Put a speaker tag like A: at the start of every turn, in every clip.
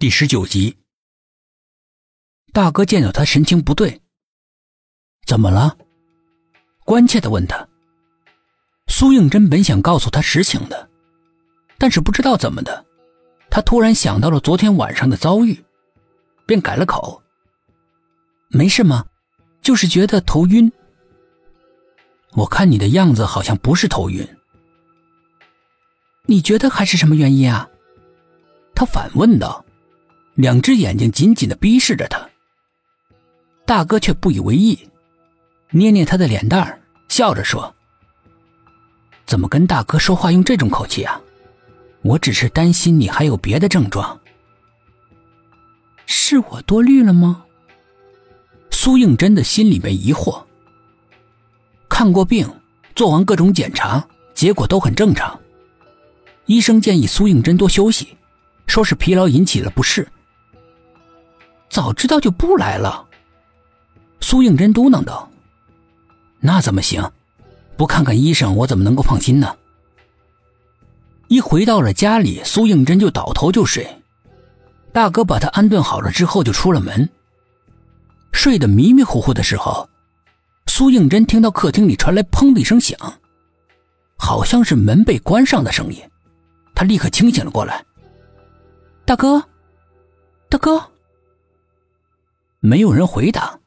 A: 第十九集，大哥见到他神情不对，怎么了？关切的问他。苏应真本想告诉他实情的，但是不知道怎么的，他突然想到了昨天晚上的遭遇，便改了口：“没事吗？就是觉得头晕。我看你的样子好像不是头晕，你觉得还是什么原因啊？”他反问道。两只眼睛紧紧的逼视着他，大哥却不以为意，捏捏他的脸蛋儿，笑着说：“怎么跟大哥说话用这种口气啊？我只是担心你还有别的症状。是我多虑了吗？”苏应真的心里面疑惑。看过病，做完各种检查，结果都很正常。医生建议苏应真多休息，说是疲劳引起了不适。早知道就不来了。苏应真嘟囔道：“那怎么行？不看看医生，我怎么能够放心呢？”一回到了家里，苏应真就倒头就睡。大哥把他安顿好了之后，就出了门。睡得迷迷糊糊的时候，苏应真听到客厅里传来“砰”的一声响，好像是门被关上的声音。他立刻清醒了过来：“大哥，大哥。”没有人回答。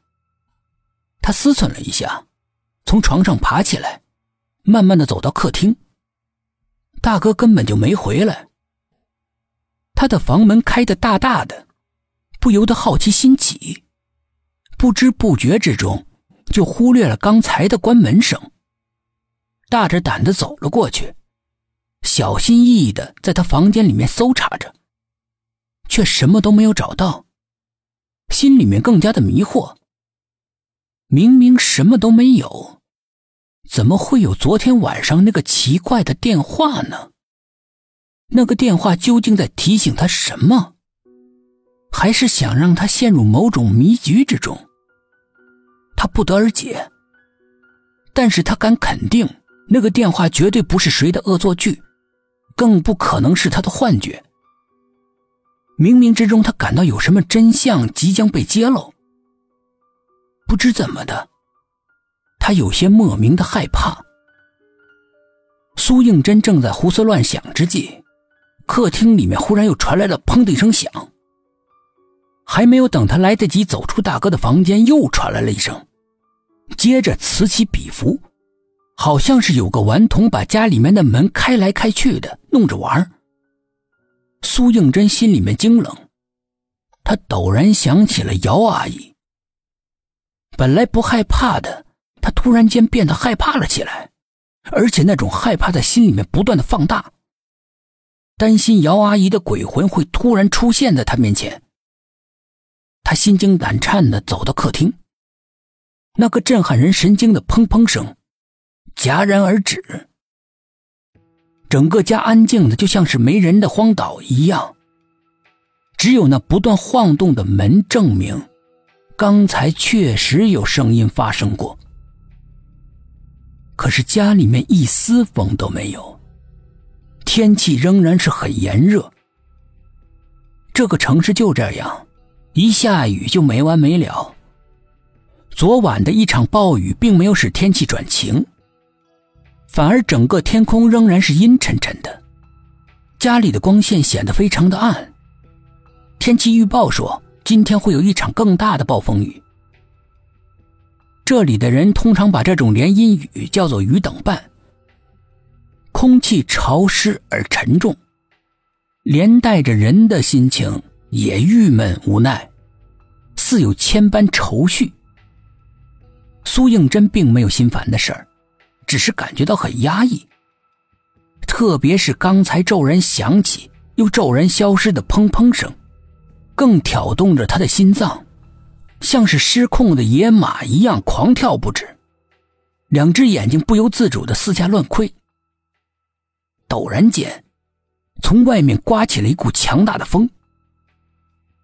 A: 他思忖了一下，从床上爬起来，慢慢的走到客厅。大哥根本就没回来。他的房门开得大大的，不由得好奇心起，不知不觉之中就忽略了刚才的关门声。大着胆子走了过去，小心翼翼的在他房间里面搜查着，却什么都没有找到。心里面更加的迷惑。明明什么都没有，怎么会有昨天晚上那个奇怪的电话呢？那个电话究竟在提醒他什么？还是想让他陷入某种迷局之中？他不得而解。但是他敢肯定，那个电话绝对不是谁的恶作剧，更不可能是他的幻觉。冥冥之中，他感到有什么真相即将被揭露。不知怎么的，他有些莫名的害怕。苏应真正在胡思乱想之际，客厅里面忽然又传来了“砰”的一声响。还没有等他来得及走出大哥的房间，又传来了一声，接着此起彼伏，好像是有个顽童把家里面的门开来开去的，弄着玩。苏应真心里面惊冷，他陡然想起了姚阿姨。本来不害怕的，他突然间变得害怕了起来，而且那种害怕在心里面不断的放大，担心姚阿姨的鬼魂会突然出现在他面前。他心惊胆颤的走到客厅，那个震撼人神经的砰砰声戛然而止。整个家安静的就像是没人的荒岛一样，只有那不断晃动的门证明，刚才确实有声音发生过。可是家里面一丝风都没有，天气仍然是很炎热。这个城市就这样，一下雨就没完没了。昨晚的一场暴雨并没有使天气转晴。反而整个天空仍然是阴沉沉的，家里的光线显得非常的暗。天气预报说今天会有一场更大的暴风雨。这里的人通常把这种连阴雨叫做“雨等半”。空气潮湿而沉重，连带着人的心情也郁闷无奈，似有千般愁绪。苏应真并没有心烦的事儿。只是感觉到很压抑，特别是刚才骤然响起又骤然消失的砰砰声，更挑动着他的心脏，像是失控的野马一样狂跳不止，两只眼睛不由自主的四下乱窥。陡然间，从外面刮起了一股强大的风，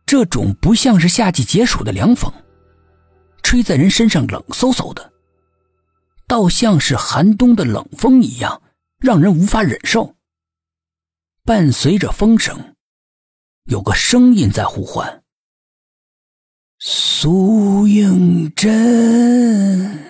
A: 这种不像是夏季解暑的凉风，吹在人身上冷飕飕的。倒像是寒冬的冷风一样，让人无法忍受。伴随着风声，有个声音在呼唤：“苏应真。”